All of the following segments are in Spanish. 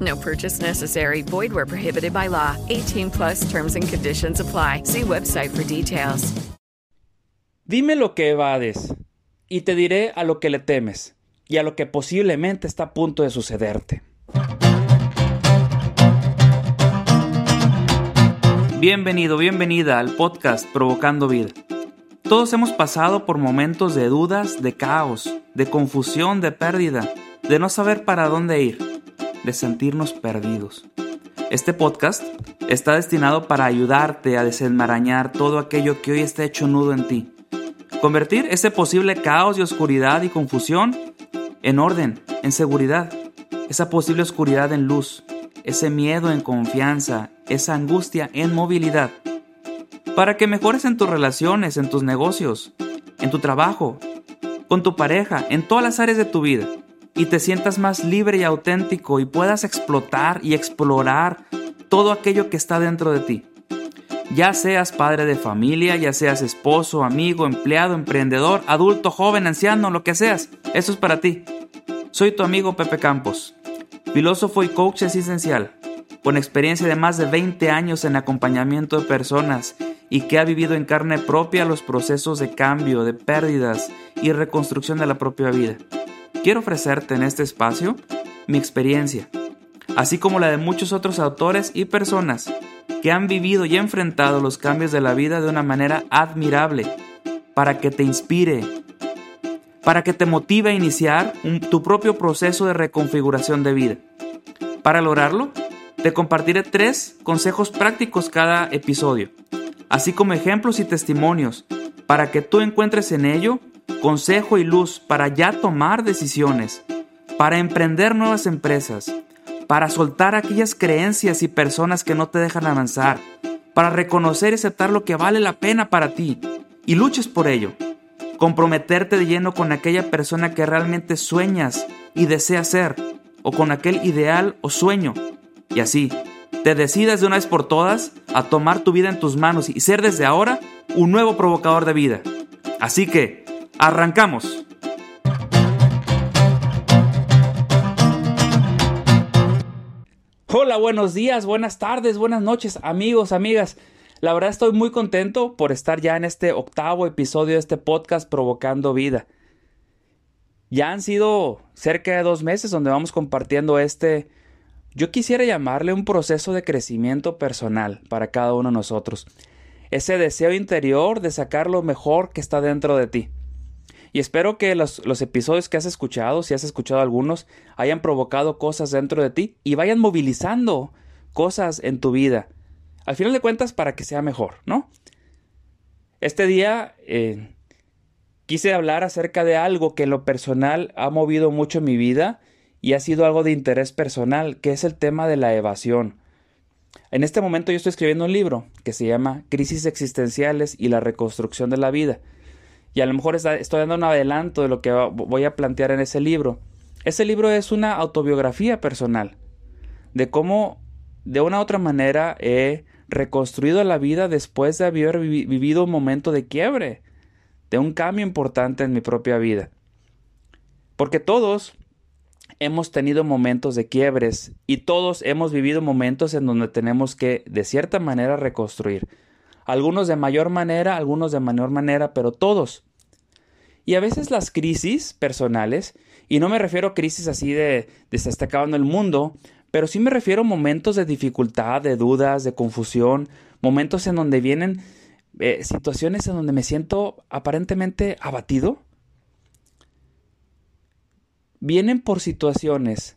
No purchase necessary. Void where prohibited by law. 18 plus terms and conditions apply. See website for details. Dime lo que evades, y te diré a lo que le temes, y a lo que posiblemente está a punto de sucederte. Bienvenido, bienvenida al podcast Provocando Vida. Todos hemos pasado por momentos de dudas, de caos, de confusión, de pérdida, de no saber para dónde ir de sentirnos perdidos. Este podcast está destinado para ayudarte a desenmarañar todo aquello que hoy está hecho nudo en ti. Convertir ese posible caos y oscuridad y confusión en orden, en seguridad. Esa posible oscuridad en luz. Ese miedo en confianza. Esa angustia en movilidad. Para que mejores en tus relaciones, en tus negocios, en tu trabajo, con tu pareja, en todas las áreas de tu vida y te sientas más libre y auténtico y puedas explotar y explorar todo aquello que está dentro de ti. Ya seas padre de familia, ya seas esposo, amigo, empleado, emprendedor, adulto, joven, anciano, lo que seas, eso es para ti. Soy tu amigo Pepe Campos, filósofo y coach esencial, con experiencia de más de 20 años en acompañamiento de personas y que ha vivido en carne propia los procesos de cambio, de pérdidas y reconstrucción de la propia vida. Quiero ofrecerte en este espacio mi experiencia, así como la de muchos otros autores y personas que han vivido y enfrentado los cambios de la vida de una manera admirable, para que te inspire, para que te motive a iniciar tu propio proceso de reconfiguración de vida. Para lograrlo, te compartiré tres consejos prácticos cada episodio, así como ejemplos y testimonios, para que tú encuentres en ello consejo y luz para ya tomar decisiones, para emprender nuevas empresas, para soltar aquellas creencias y personas que no te dejan avanzar, para reconocer y aceptar lo que vale la pena para ti y luches por ello. Comprometerte de lleno con aquella persona que realmente sueñas y deseas ser, o con aquel ideal o sueño. Y así, te decidas de una vez por todas a tomar tu vida en tus manos y ser desde ahora un nuevo provocador de vida. Así que, Arrancamos. Hola, buenos días, buenas tardes, buenas noches, amigos, amigas. La verdad estoy muy contento por estar ya en este octavo episodio de este podcast Provocando Vida. Ya han sido cerca de dos meses donde vamos compartiendo este, yo quisiera llamarle un proceso de crecimiento personal para cada uno de nosotros. Ese deseo interior de sacar lo mejor que está dentro de ti. Y espero que los, episodios que has escuchado, si has escuchado algunos, hayan provocado cosas dentro de ti y vayan movilizando cosas en tu vida. Al final de cuentas, para que sea mejor, ¿no? Este día eh, quise hablar acerca de algo que en lo personal ha movido mucho mi vida y ha sido algo de interés personal, que es el tema de la evasión. En este momento yo estoy escribiendo un libro que se llama Crisis existenciales y la reconstrucción de la vida y a lo mejor estoy dando un adelanto de lo que voy a plantear en ese libro. Ese libro es una autobiografía personal de cómo de una u otra manera he reconstruido la vida después de haber vivido un momento de quiebre, de un cambio importante en mi propia vida. Porque todos hemos tenido momentos de quiebres y todos hemos vivido momentos en donde tenemos que, de cierta manera, reconstruir. Algunos de mayor manera, algunos de menor manera, pero todos. Y a veces las crisis personales, y no me refiero a crisis así de, de se acabando el mundo, pero sí me refiero a momentos de dificultad, de dudas, de confusión, momentos en donde vienen eh, situaciones en donde me siento aparentemente abatido. Vienen por situaciones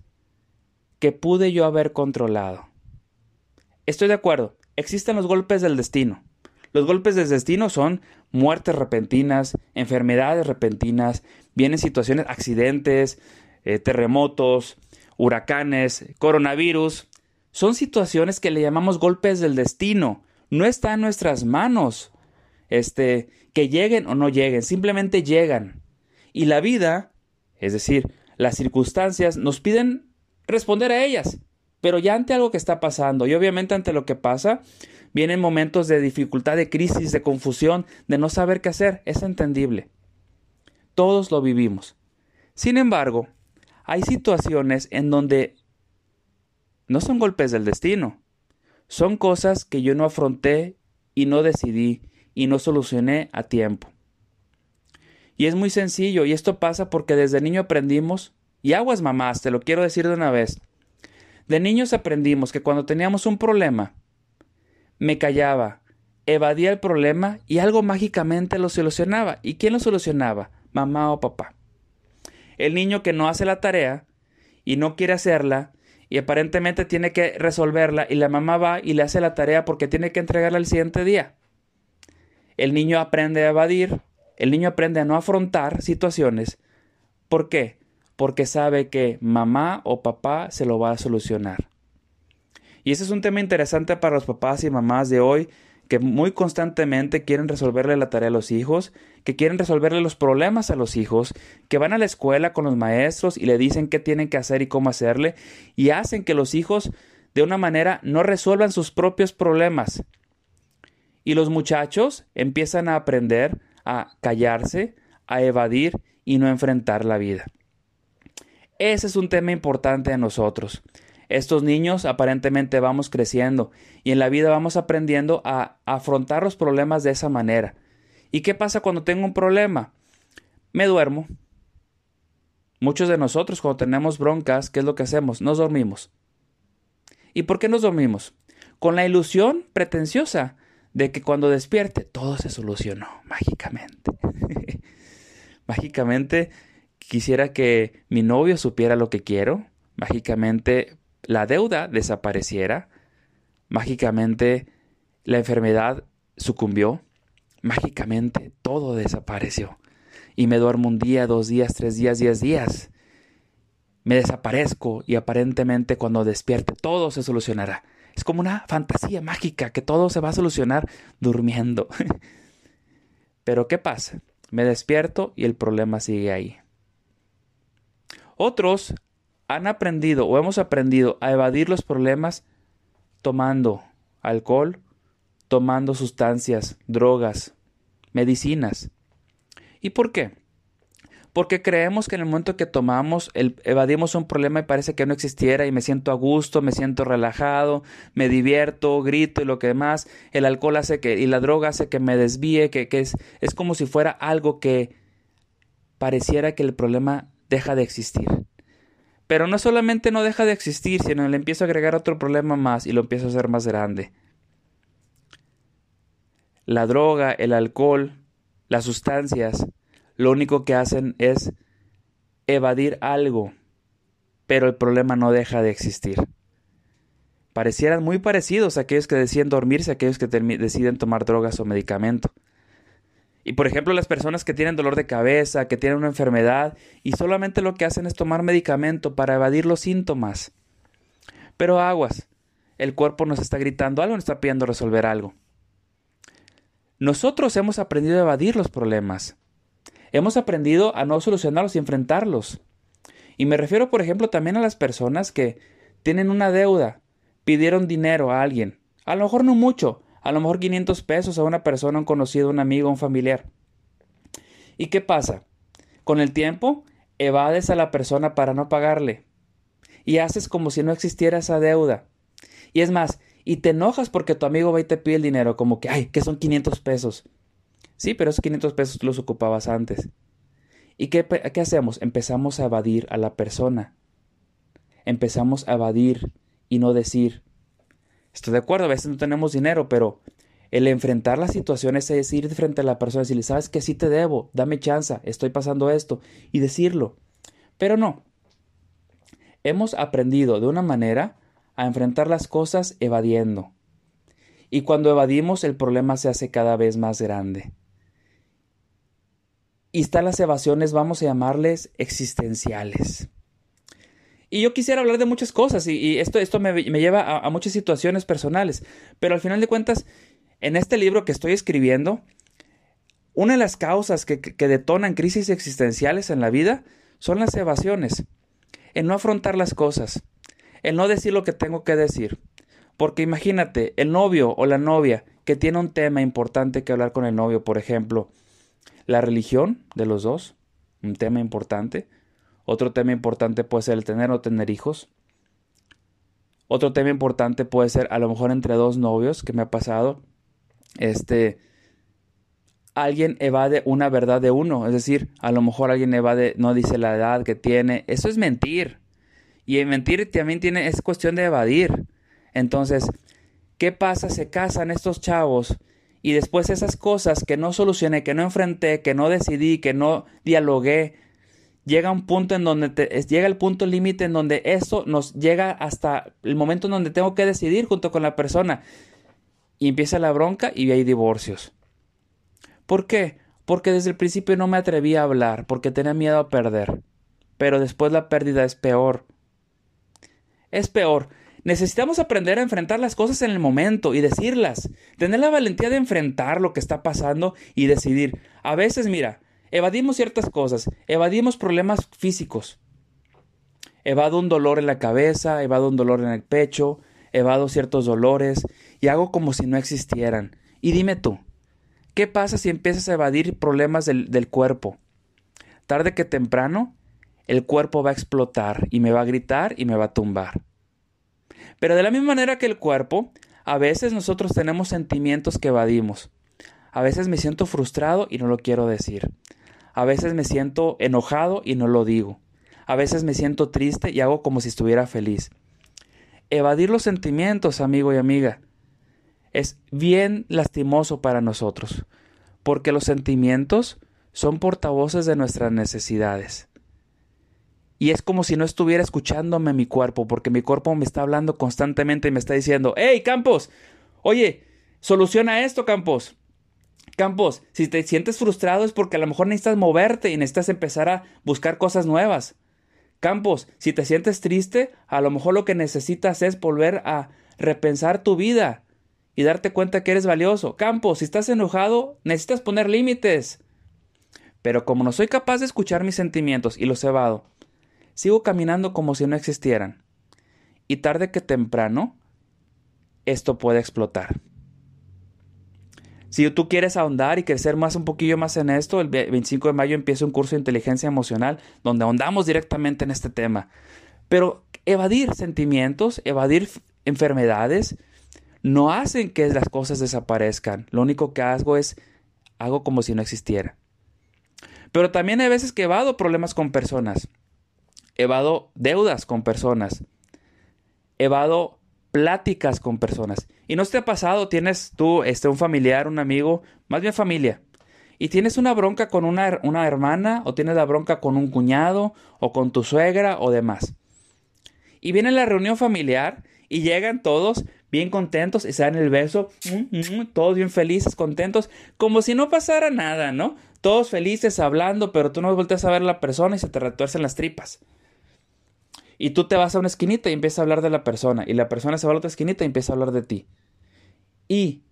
que pude yo haber controlado. Estoy de acuerdo, existen los golpes del destino. Los golpes del destino son muertes repentinas, enfermedades repentinas, vienen situaciones, accidentes, eh, terremotos, huracanes, coronavirus. Son situaciones que le llamamos golpes del destino. No está en nuestras manos. Este, que lleguen o no lleguen, simplemente llegan. Y la vida, es decir, las circunstancias, nos piden responder a ellas. Pero ya ante algo que está pasando, y obviamente ante lo que pasa, vienen momentos de dificultad, de crisis, de confusión, de no saber qué hacer. Es entendible. Todos lo vivimos. Sin embargo, hay situaciones en donde no son golpes del destino, son cosas que yo no afronté y no decidí y no solucioné a tiempo. Y es muy sencillo, y esto pasa porque desde niño aprendimos, y aguas mamás, te lo quiero decir de una vez, de niños aprendimos que cuando teníamos un problema, me callaba, evadía el problema y algo mágicamente lo solucionaba. ¿Y quién lo solucionaba? Mamá o papá. El niño que no hace la tarea y no quiere hacerla y aparentemente tiene que resolverla y la mamá va y le hace la tarea porque tiene que entregarla el siguiente día. El niño aprende a evadir, el niño aprende a no afrontar situaciones. ¿Por qué? Porque sabe que mamá o papá se lo va a solucionar. Y ese es un tema interesante para los papás y mamás de hoy que muy constantemente quieren resolverle la tarea a los hijos, que quieren resolverle los problemas a los hijos, que van a la escuela con los maestros y le dicen qué tienen que hacer y cómo hacerle, y hacen que los hijos de una manera no resuelvan sus propios problemas. Y los muchachos empiezan a aprender a callarse, a evadir y no enfrentar la vida. Ese es un tema importante a nosotros. Estos niños aparentemente vamos creciendo y en la vida vamos aprendiendo a afrontar los problemas de esa manera. ¿Y qué pasa cuando tengo un problema? Me duermo. Muchos de nosotros cuando tenemos broncas, ¿qué es lo que hacemos? Nos dormimos. ¿Y por qué nos dormimos? Con la ilusión pretenciosa de que cuando despierte todo se solucionó mágicamente. mágicamente quisiera que mi novio supiera lo que quiero. Mágicamente la deuda desapareciera, mágicamente la enfermedad sucumbió, mágicamente todo desapareció. Y me duermo un día, dos días, tres días, diez días. Me desaparezco y aparentemente cuando despierte todo se solucionará. Es como una fantasía mágica que todo se va a solucionar durmiendo. Pero ¿qué pasa? Me despierto y el problema sigue ahí. Otros han aprendido o hemos aprendido a evadir los problemas tomando alcohol, tomando sustancias, drogas, medicinas. ¿Y por qué? Porque creemos que en el momento que tomamos, evadimos un problema y parece que no existiera y me siento a gusto, me siento relajado, me divierto, grito y lo que demás. El alcohol hace que, y la droga hace que me desvíe, que es, es como si fuera algo que pareciera que el problema deja de existir. Pero no solamente no deja de existir, sino le empiezo a agregar otro problema más y lo empiezo a hacer más grande. La droga, el alcohol, las sustancias, lo único que hacen es evadir algo, pero el problema no deja de existir. Parecieran muy parecidos aquellos que deciden dormirse, aquellos que deciden tomar drogas o medicamento. Y por ejemplo, las personas que tienen dolor de cabeza, que tienen una enfermedad y solamente lo que hacen es tomar medicamento para evadir los síntomas. Pero aguas, el cuerpo nos está gritando algo, nos está pidiendo resolver algo. Nosotros hemos aprendido a evadir los problemas. Hemos aprendido a no solucionarlos y enfrentarlos. Y me refiero, por ejemplo, también a las personas que tienen una deuda, pidieron dinero a alguien. A lo mejor no mucho, a lo mejor 500 pesos a una persona, un conocido, un amigo, un familiar. ¿Y qué pasa? Con el tiempo, evades a la persona para no pagarle. Y haces como si no existiera esa deuda. Y es más, y te enojas porque tu amigo va y te pide el dinero, como que, ay, que son 500 pesos. Sí, pero esos 500 pesos los ocupabas antes. ¿Y qué, qué hacemos? Empezamos a evadir a la persona. Empezamos a evadir y no decir, estoy de acuerdo, a veces no tenemos dinero, pero el enfrentar las situaciones es ir frente a la persona y decirle, sabes que sí te debo, dame chance, estoy pasando esto, y decirlo. Pero no. Hemos aprendido de una manera a enfrentar las cosas evadiendo. Y cuando evadimos el problema se hace cada vez más grande. Y están las evasiones, vamos a llamarles existenciales. Y yo quisiera hablar de muchas cosas y, esto, esto me, lleva a, muchas situaciones personales, pero al final de cuentas, en este libro que estoy escribiendo, una de las causas que, que detonan crisis existenciales en la vida son las evasiones, en no afrontar las cosas, el no decir lo que tengo que decir. Porque imagínate, el novio o la novia que tiene un tema importante que hablar con el novio, por ejemplo, la religión de los dos, un tema importante, otro tema importante puede ser el tener o tener hijos. Otro tema importante puede ser a lo mejor entre dos novios que me ha pasado. Este alguien evade una verdad de uno, es decir, a lo mejor alguien evade no dice la edad que tiene. Eso es mentir. Y en mentir también tiene es cuestión de evadir. Entonces, ¿qué pasa? Se casan estos chavos y después esas cosas que no solucioné, que no enfrenté, que no decidí, que no dialogué, llega un punto en donde llega el punto límite en donde eso nos llega hasta el momento en donde tengo que decidir junto con la persona y empieza la bronca y hay divorcios. ¿Por qué? Porque desde el principio no me atreví a hablar, porque tenía miedo a perder. Pero después la pérdida es peor. Es peor. Necesitamos aprender a enfrentar las cosas en el momento y decirlas. Tener la valentía de enfrentar lo que está pasando y decidir. A veces, mira, Evadimos ciertas cosas, evadimos problemas físicos. Evado un dolor en la cabeza, evado un dolor en el pecho, evado ciertos dolores y hago como si no existieran. Y dime tú, ¿qué pasa si empiezas a evadir problemas del, del cuerpo? Tarde que temprano, el cuerpo va a explotar y me va a gritar y me va a tumbar. Pero de la misma manera que el cuerpo, a veces nosotros tenemos sentimientos que evadimos. A veces me siento frustrado y no lo quiero decir. A veces me siento enojado y no lo digo. A veces me siento triste y hago como si estuviera feliz. Evadir los sentimientos, amigo y amiga, es bien lastimoso para nosotros, porque los sentimientos son portavoces de nuestras necesidades. Y es como si no estuviera escuchándome mi cuerpo, porque mi cuerpo me está hablando constantemente y me está diciendo, ¡Hey, Campos! Oye, soluciona esto, Campos. Campos, si te sientes frustrado es porque a lo mejor necesitas moverte y necesitas empezar a buscar cosas nuevas. Campos, si te sientes triste, a lo mejor lo que necesitas es volver a repensar tu vida y darte cuenta que eres valioso. Campos, si estás enojado, necesitas poner límites. Pero como no soy capaz de escuchar mis sentimientos y los evado, sigo caminando como si no existieran. Y tarde que temprano, esto puede explotar. Si tú quieres ahondar y crecer más un poquillo más en esto, el 25 de mayo empieza un curso de inteligencia emocional donde ahondamos directamente en este tema. Pero evadir sentimientos, evadir enfermedades, no hacen que las cosas desaparezcan. Lo único que hago es hago como si no existiera. Pero también hay veces que evado problemas con personas. Evado deudas con personas. Evado pláticas con personas. Y no te ha pasado, tienes tú este, un familiar, un amigo, más bien familia, y tienes una bronca con una, una hermana, o tienes la bronca con un cuñado, o con tu suegra, o demás. Y viene la reunión familiar y llegan todos bien contentos y se dan el beso, mm, mm, todos bien felices, contentos, como si no pasara nada, ¿no? Todos felices hablando, pero tú no volteas a ver a la persona y se te retuercen las tripas. Y tú te vas a una esquinita y empiezas a hablar de la persona. Y la persona se va a la otra esquinita y empieza a hablar de ti. Y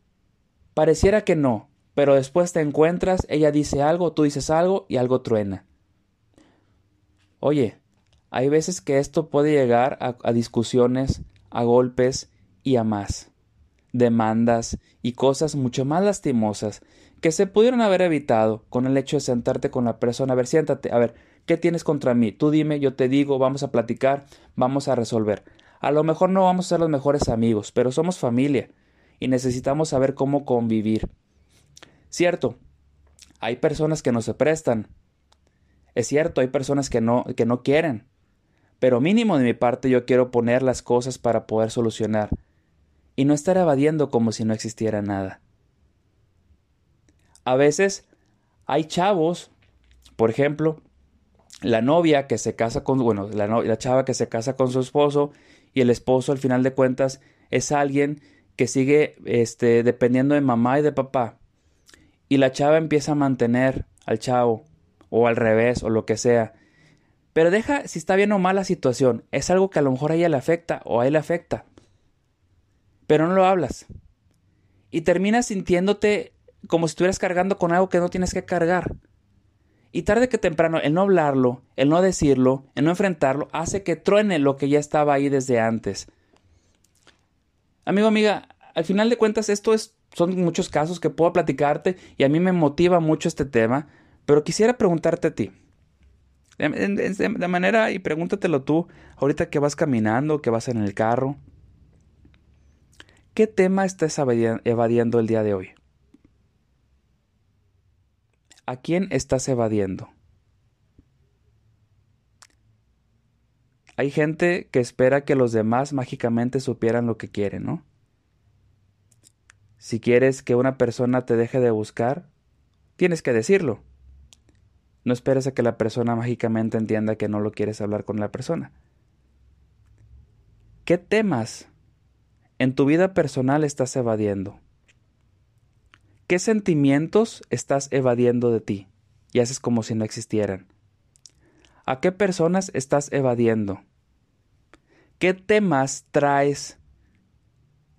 pareciera que no, pero después te encuentras, ella dice algo, tú dices algo y algo truena. Oye, hay veces que esto puede llegar a, a discusiones, a golpes y a más. Demandas y cosas mucho más lastimosas que se pudieron haber evitado con el hecho de sentarte con la persona. A ver, siéntate, a ver, ¿qué tienes contra mí? Tú dime, yo te digo, vamos a platicar, vamos a resolver. A lo mejor no vamos a ser los mejores amigos, pero somos familia y necesitamos saber cómo convivir. Cierto, hay personas que no se prestan. Es cierto, hay personas que no, que no quieren. Pero mínimo de mi parte yo quiero poner las cosas para poder solucionar y no estar evadiendo como si no existiera nada. A veces hay chavos, por ejemplo, la novia que se casa con, bueno, la, chava que se casa con su esposo y el esposo al final de cuentas es alguien que sigue este, dependiendo de mamá y de papá. Y la chava empieza a mantener al chavo, o al revés, o lo que sea. Pero deja si está bien o mal la situación. Es algo que a lo mejor a ella le afecta o a él le afecta. Pero no lo hablas. Y terminas sintiéndote como si estuvieras cargando con algo que no tienes que cargar. Y tarde que temprano, el no hablarlo, el no decirlo, el no enfrentarlo, hace que truene lo que ya estaba ahí desde antes. Amigo, amiga, al final de cuentas esto es, son muchos casos que puedo platicarte y a mí me motiva mucho este tema, pero quisiera preguntarte a ti. De, manera, y pregúntatelo tú, ahorita que vas caminando, que vas en el carro. ¿Qué tema estás evadiendo el día de hoy? ¿A quién estás evadiendo? Hay gente que espera que los demás mágicamente supieran lo que quieren, ¿no? Si quieres que una persona te deje de buscar, tienes que decirlo. No esperes a que la persona mágicamente entienda que no lo quieres hablar con la persona. ¿Qué temas en tu vida personal estás evadiendo? ¿Qué sentimientos estás evadiendo de ti y haces como si no existieran? ¿A qué personas estás evadiendo? ¿Qué temas traes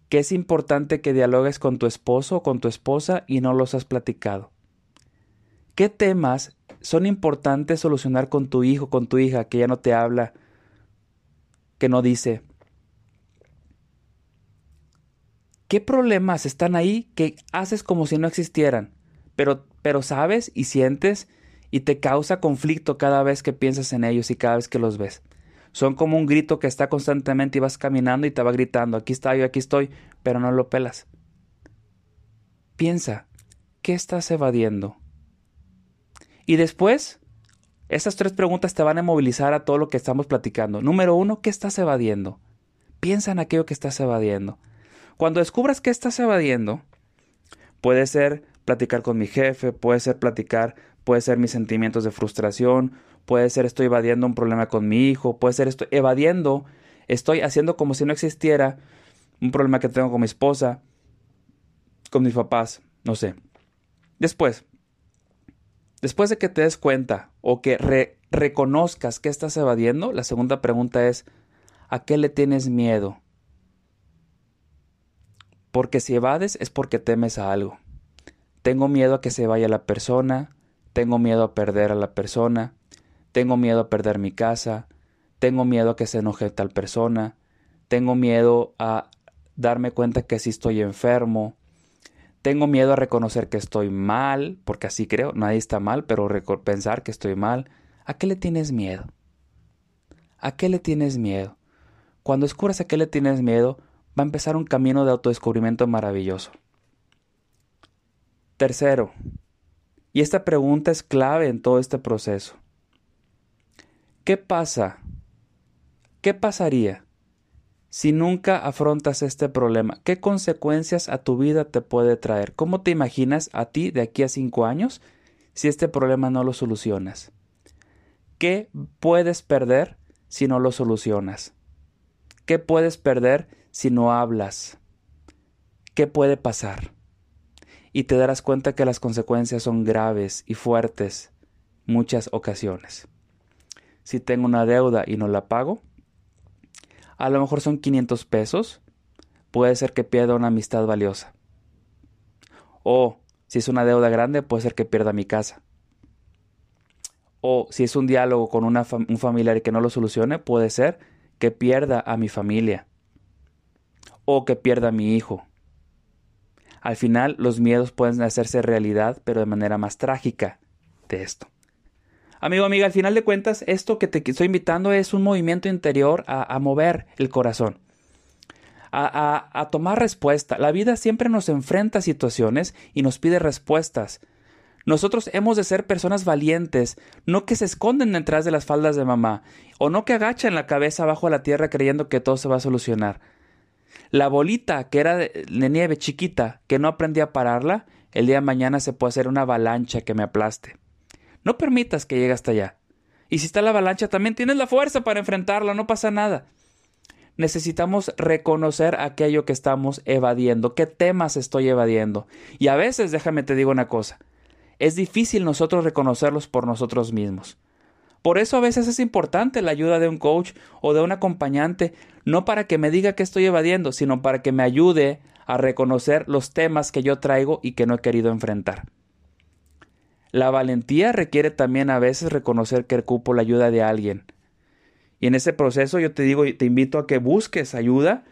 que es importante que dialogues con tu esposo o con tu esposa y no los has platicado? ¿Qué temas son importantes solucionar con tu hijo, con tu hija, que ya no te habla, que no dice? ¿Qué problemas están ahí que haces como si no existieran? Pero, pero sabes y sientes y te causa conflicto cada vez que piensas en ellos y cada vez que los ves. Son como un grito que está constantemente y vas caminando y te va gritando, aquí está yo, aquí estoy, pero no lo pelas. Piensa, ¿qué estás evadiendo? Y después, esas tres preguntas te van a movilizar a todo lo que estamos platicando. Número uno, ¿qué estás evadiendo? Piensa en aquello que estás evadiendo. Cuando descubras qué estás evadiendo, puede ser platicar con mi jefe, puede ser platicar, puede ser mis sentimientos de frustración, puede ser estoy evadiendo un problema con mi hijo, puede ser estoy evadiendo, estoy haciendo como si no existiera un problema que tengo con mi esposa, con mis papás, no sé. Después, después de que te des cuenta o que reconozcas que estás evadiendo, la segunda pregunta es, ¿a qué le tienes miedo? Porque si evades es porque temes a algo. Tengo miedo a que se vaya la persona, tengo miedo a perder a la persona, tengo miedo a perder mi casa, tengo miedo a que se enoje tal persona, tengo miedo a darme cuenta que sí estoy enfermo, tengo miedo a reconocer que estoy mal, porque así creo, nadie está mal, pero pensar que estoy mal. ¿A qué le tienes miedo? ¿A qué le tienes miedo? Cuando descubras a qué le tienes miedo, va a empezar un camino de autodescubrimiento maravilloso. Tercero, y esta pregunta es clave en todo este proceso. ¿Qué pasa? ¿Qué pasaría si nunca afrontas este problema? ¿Qué consecuencias a tu vida te puede traer? ¿Cómo te imaginas a ti de aquí a cinco años si este problema no lo solucionas? ¿Qué puedes perder si no lo solucionas? ¿Qué puedes perder si no hablas? ¿Qué puede pasar? Y te darás cuenta que las consecuencias son graves y fuertes muchas ocasiones. Si tengo una deuda y no la pago, a lo mejor son 500 pesos, puede ser que pierda una amistad valiosa. O si es una deuda grande, puede ser que pierda mi casa. O si es un diálogo con un familiar que no lo solucione, puede ser que pierda a mi familia o que pierda a mi hijo. Al final los miedos pueden hacerse realidad, pero de manera más trágica de esto. Amigo, amiga, al final de cuentas, esto que te estoy invitando es un movimiento interior a, mover el corazón, a, a tomar respuesta. La vida siempre nos enfrenta a situaciones y nos pide respuestas. Nosotros hemos de ser personas valientes, no que se esconden detrás de las faldas de mamá, o no que agachan la cabeza bajo la tierra creyendo que todo se va a solucionar. La bolita que era de, nieve chiquita, que no aprendí a pararla, el día de mañana se puede hacer una avalancha que me aplaste. No permitas que llegue hasta allá. Y si está la avalancha, también tienes la fuerza para enfrentarla, no pasa nada. Necesitamos reconocer aquello que estamos evadiendo, qué temas estoy evadiendo. Y a veces, déjame te digo una cosa, es difícil nosotros reconocerlos por nosotros mismos. Por eso a veces es importante la ayuda de un coach o de un acompañante, no para que me diga que estoy evadiendo, sino para que me ayude a reconocer los temas que yo traigo y que no he querido enfrentar. La valentía requiere también a veces reconocer que ocupo la ayuda de alguien. Y en ese proceso yo te digo, te invito a que busques ayuda,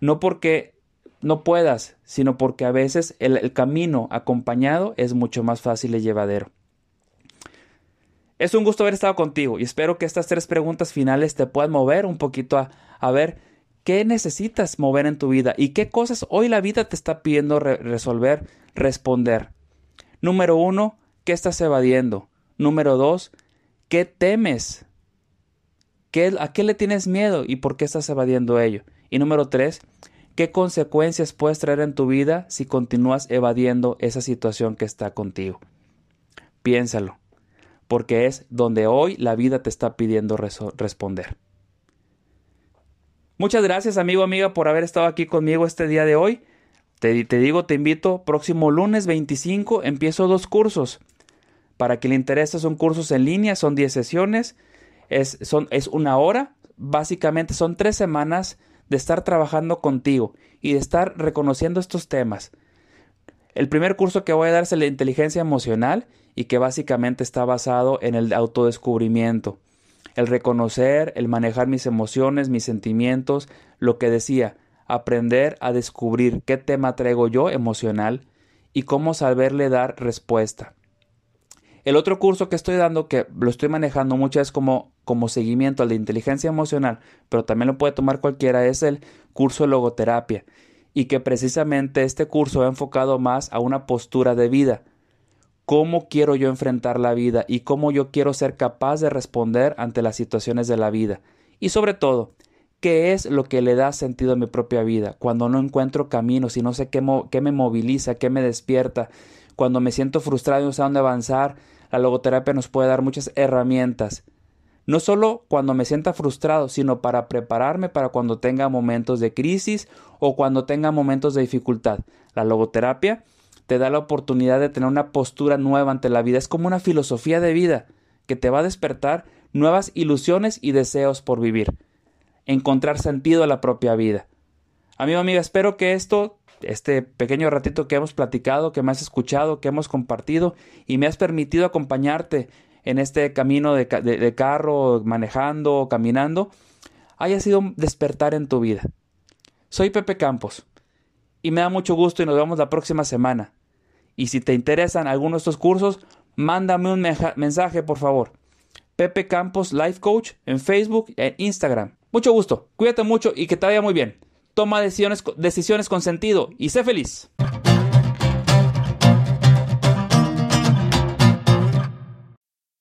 no porque no puedas, sino porque a veces el, camino acompañado es mucho más fácil y llevadero. Es un gusto haber estado contigo y espero que estas tres preguntas finales te puedan mover un poquito a, ver qué necesitas mover en tu vida y qué cosas hoy la vida te está pidiendo resolver, responder. Número uno, ¿qué estás evadiendo? Número dos, ¿qué temes? ¿Qué, ¿A qué le tienes miedo y por qué estás evadiendo ello? Y número tres, ¿Qué consecuencias puedes traer en tu vida si continúas evadiendo esa situación que está contigo? Piénsalo, porque es donde hoy la vida te está pidiendo responder. Muchas gracias amigo, amiga, por haber estado aquí conmigo este día de hoy. Te, digo, te invito, próximo lunes 25 empiezo dos cursos. Para que le interese, son cursos en línea, son 10 sesiones, es una hora, básicamente son tres semanas de estar trabajando contigo y de estar reconociendo estos temas. El primer curso que voy a dar es de inteligencia emocional y que básicamente está basado en el autodescubrimiento, el reconocer, el manejar mis emociones, mis sentimientos, lo que decía, aprender a descubrir qué tema traigo yo emocional y cómo saberle dar respuesta. El otro curso que estoy dando, que lo estoy manejando muchas veces como, como seguimiento al de inteligencia emocional, pero también lo puede tomar cualquiera, es el curso de logoterapia. Y que precisamente este curso ha enfocado más a una postura de vida. Cómo quiero yo enfrentar la vida y cómo yo quiero ser capaz de responder ante las situaciones de la vida. Y sobre todo, qué es lo que le da sentido a mi propia vida, cuando no encuentro caminos y no sé qué, qué me moviliza, qué me despierta, cuando me siento frustrado y no sé dónde avanzar, la logoterapia nos puede dar muchas herramientas. No solo cuando me sienta frustrado, sino para prepararme para cuando tenga momentos de crisis o cuando tenga momentos de dificultad. La logoterapia te da la oportunidad de tener una postura nueva ante la vida. Es como una filosofía de vida que te va a despertar nuevas ilusiones y deseos por vivir. Encontrar sentido a la propia vida. Amigo, amiga, espero que esto este pequeño ratito que hemos platicado, que me has escuchado, que hemos compartido y me has permitido acompañarte en este camino de, de carro, manejando, caminando, haya sido despertar en tu vida. Soy Pepe Campos y me da mucho gusto y nos vemos la próxima semana. Y si te interesan algunos de estos cursos, mándame un mensaje por favor. Pepe Campos Life Coach en Facebook e Instagram. Mucho gusto, cuídate mucho y que te vaya muy bien. Toma decisiones, decisiones con sentido y sé feliz.